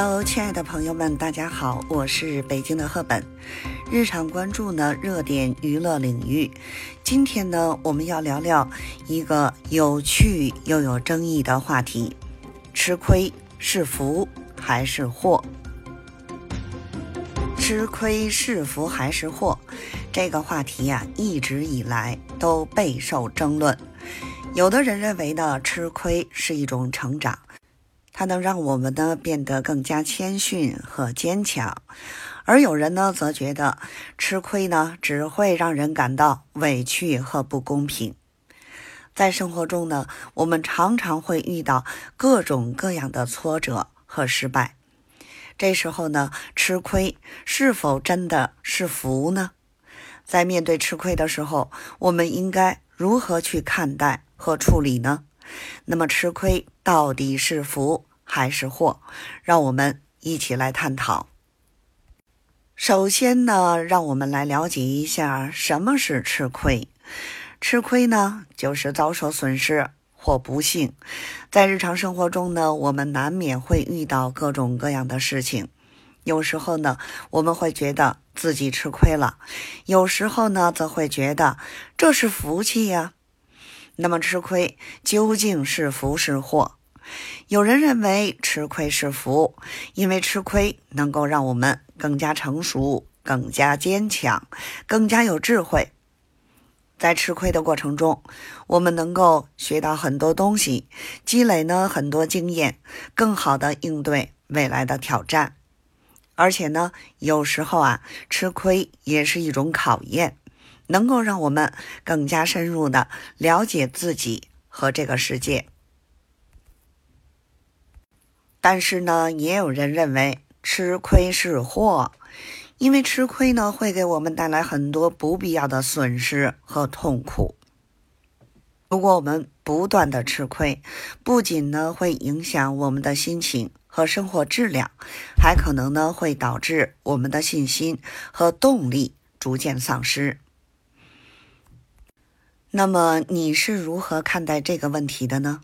喽亲爱的朋友们，大家好，我是北京的赫本，日常关注呢热点娱乐领域。今天呢，我们要聊聊一个有趣又有争议的话题：吃亏是福还是祸？吃亏是福还是祸？这个话题呀，一直以来都备受争论。有的人认为呢，吃亏是一种成长。它能让我们呢变得更加谦逊和坚强，而有人呢则觉得吃亏呢只会让人感到委屈和不公平。在生活中呢，我们常常会遇到各种各样的挫折和失败，这时候呢，吃亏是否真的是福呢？在面对吃亏的时候，我们应该如何去看待和处理呢？那么，吃亏到底是福？还是祸，让我们一起来探讨。首先呢，让我们来了解一下什么是吃亏。吃亏呢，就是遭受损失或不幸。在日常生活中呢，我们难免会遇到各种各样的事情。有时候呢，我们会觉得自己吃亏了；有时候呢，则会觉得这是福气呀。那么，吃亏究竟是福是祸？有人认为吃亏是福，因为吃亏能够让我们更加成熟、更加坚强、更加有智慧。在吃亏的过程中，我们能够学到很多东西，积累呢很多经验，更好的应对未来的挑战。而且呢，有时候啊，吃亏也是一种考验，能够让我们更加深入的了解自己和这个世界。但是呢，也有人认为吃亏是祸，因为吃亏呢会给我们带来很多不必要的损失和痛苦。如果我们不断的吃亏，不仅呢会影响我们的心情和生活质量，还可能呢会导致我们的信心和动力逐渐丧失。那么你是如何看待这个问题的呢？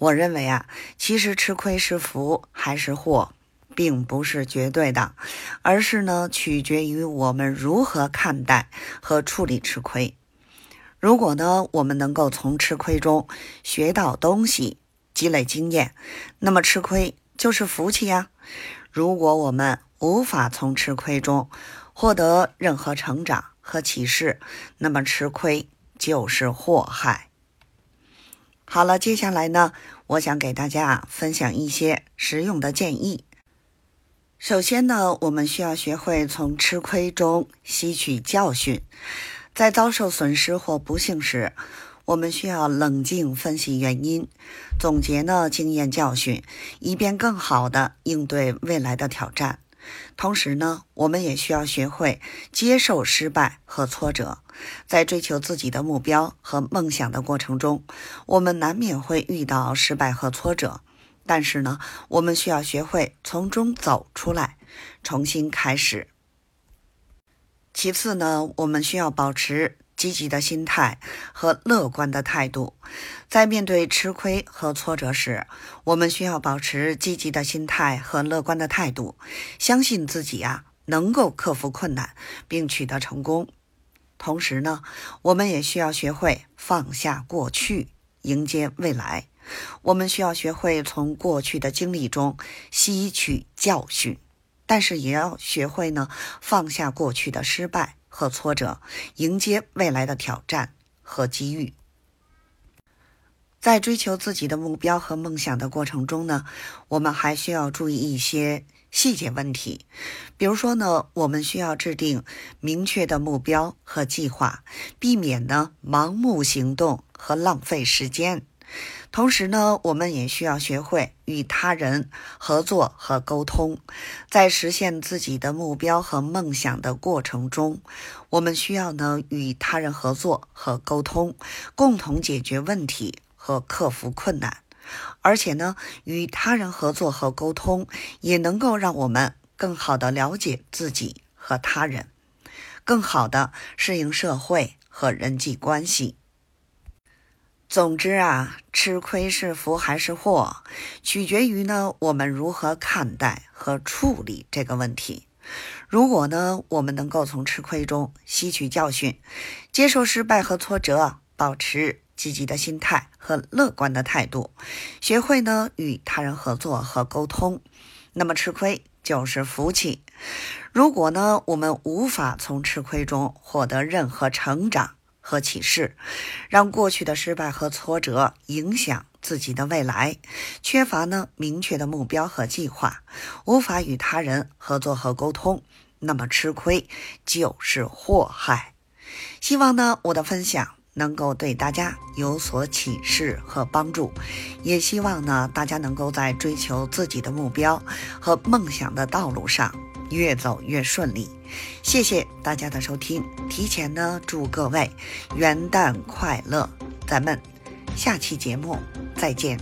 我认为啊，其实吃亏是福还是祸，并不是绝对的，而是呢取决于我们如何看待和处理吃亏。如果呢我们能够从吃亏中学到东西，积累经验，那么吃亏就是福气呀。如果我们无法从吃亏中获得任何成长和启示，那么吃亏就是祸害。好了，接下来呢，我想给大家分享一些实用的建议。首先呢，我们需要学会从吃亏中吸取教训。在遭受损失或不幸时，我们需要冷静分析原因，总结呢经验教训，以便更好的应对未来的挑战。同时呢，我们也需要学会接受失败和挫折。在追求自己的目标和梦想的过程中，我们难免会遇到失败和挫折。但是呢，我们需要学会从中走出来，重新开始。其次呢，我们需要保持。积极的心态和乐观的态度，在面对吃亏和挫折时，我们需要保持积极的心态和乐观的态度，相信自己呀能够克服困难并取得成功。同时呢，我们也需要学会放下过去，迎接未来。我们需要学会从过去的经历中吸取教训，但是也要学会呢放下过去的失败。和挫折，迎接未来的挑战和机遇。在追求自己的目标和梦想的过程中呢，我们还需要注意一些细节问题。比如说呢，我们需要制定明确的目标和计划，避免呢盲目行动和浪费时间。同时呢，我们也需要学会与他人合作和沟通。在实现自己的目标和梦想的过程中，我们需要呢与他人合作和沟通，共同解决问题和克服困难。而且呢，与他人合作和沟通也能够让我们更好的了解自己和他人，更好的适应社会和人际关系。总之啊，吃亏是福还是祸，取决于呢我们如何看待和处理这个问题。如果呢我们能够从吃亏中吸取教训，接受失败和挫折，保持积极的心态和乐观的态度，学会呢与他人合作和沟通，那么吃亏就是福气。如果呢我们无法从吃亏中获得任何成长，和启示，让过去的失败和挫折影响自己的未来，缺乏呢明确的目标和计划，无法与他人合作和沟通，那么吃亏就是祸害。希望呢我的分享能够对大家有所启示和帮助，也希望呢大家能够在追求自己的目标和梦想的道路上越走越顺利。谢谢大家的收听，提前呢祝各位元旦快乐，咱们下期节目再见。